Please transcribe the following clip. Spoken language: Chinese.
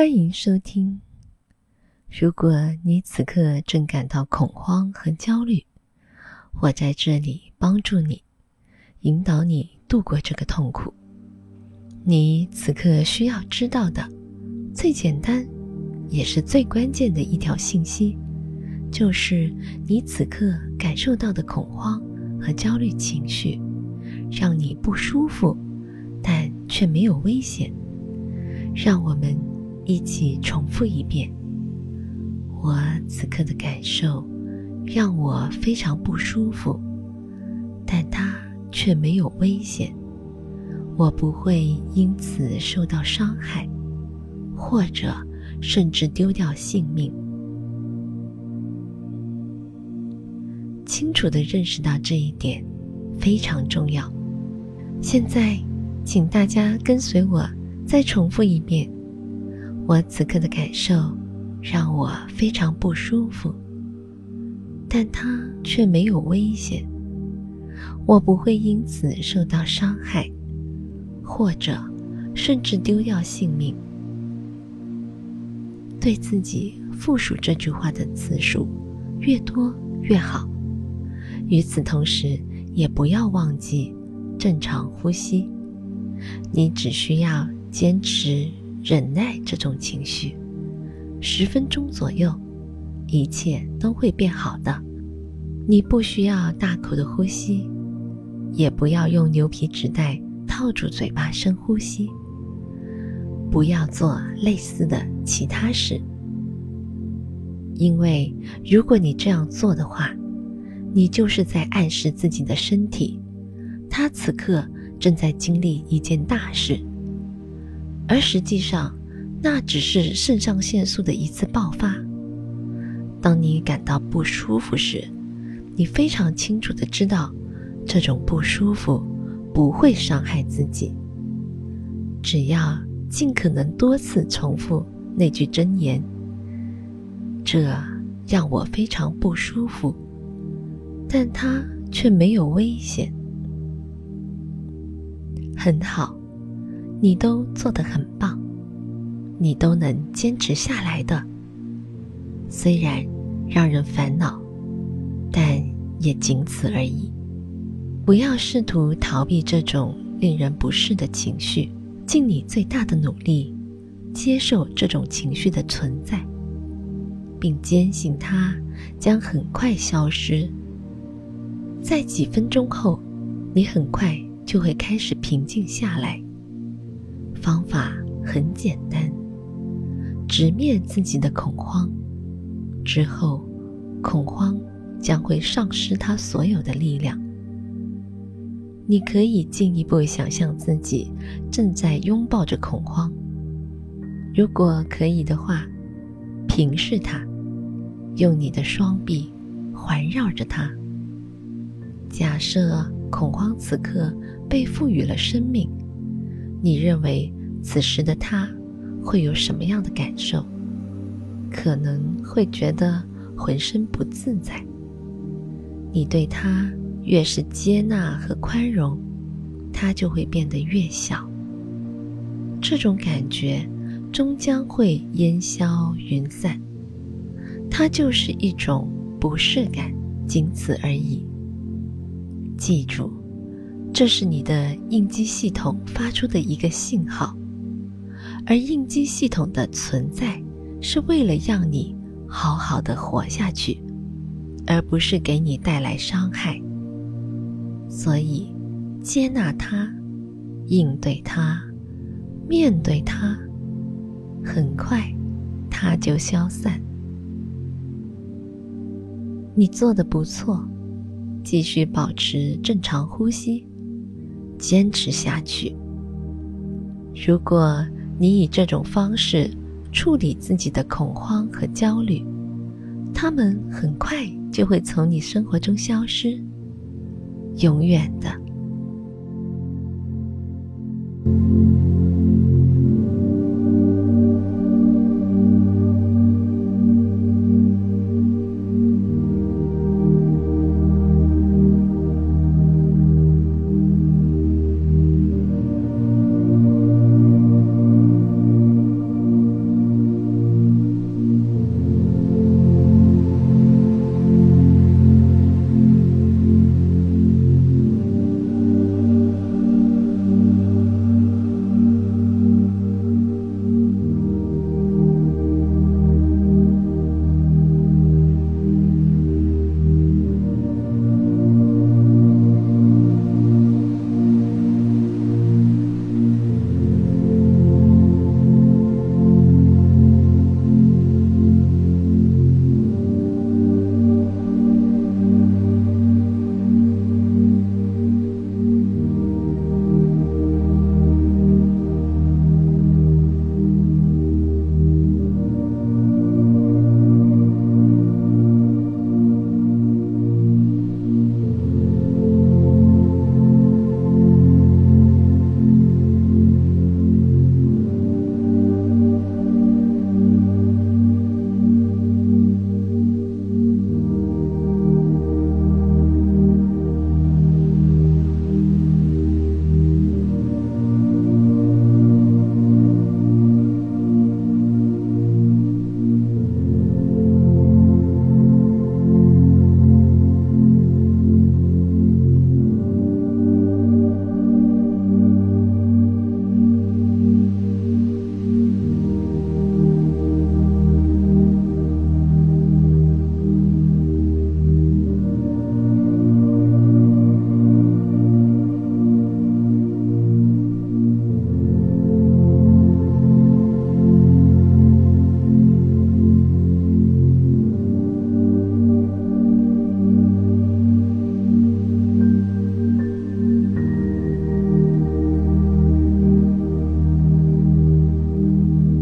欢迎收听。如果你此刻正感到恐慌和焦虑，我在这里帮助你，引导你度过这个痛苦。你此刻需要知道的最简单，也是最关键的一条信息，就是你此刻感受到的恐慌和焦虑情绪，让你不舒服，但却没有危险。让我们一起重复一遍。我此刻的感受让我非常不舒服，但它却没有危险。我不会因此受到伤害，或者甚至丢掉性命。清楚的认识到这一点非常重要。现在，请大家跟随我。再重复一遍，我此刻的感受让我非常不舒服，但它却没有危险。我不会因此受到伤害，或者甚至丢掉性命。对自己复述这句话的次数越多越好。与此同时，也不要忘记正常呼吸。你只需要。坚持忍耐这种情绪，十分钟左右，一切都会变好的。你不需要大口的呼吸，也不要用牛皮纸袋套住嘴巴深呼吸。不要做类似的其他事，因为如果你这样做的话，你就是在暗示自己的身体，它此刻正在经历一件大事。而实际上，那只是肾上腺素的一次爆发。当你感到不舒服时，你非常清楚的知道，这种不舒服不会伤害自己。只要尽可能多次重复那句真言：“这让我非常不舒服，但它却没有危险。”很好。你都做得很棒，你都能坚持下来的。虽然让人烦恼，但也仅此而已。不要试图逃避这种令人不适的情绪，尽你最大的努力接受这种情绪的存在，并坚信它将很快消失。在几分钟后，你很快就会开始平静下来。方法很简单，直面自己的恐慌，之后，恐慌将会丧失它所有的力量。你可以进一步想象自己正在拥抱着恐慌，如果可以的话，平视它，用你的双臂环绕着它。假设恐慌此刻被赋予了生命。你认为此时的他会有什么样的感受？可能会觉得浑身不自在。你对他越是接纳和宽容，他就会变得越小。这种感觉终将会烟消云散，它就是一种不适感，仅此而已。记住。这是你的应激系统发出的一个信号，而应激系统的存在是为了让你好好的活下去，而不是给你带来伤害。所以，接纳它，应对它，面对它，很快，它就消散。你做的不错，继续保持正常呼吸。坚持下去。如果你以这种方式处理自己的恐慌和焦虑，他们很快就会从你生活中消失，永远的。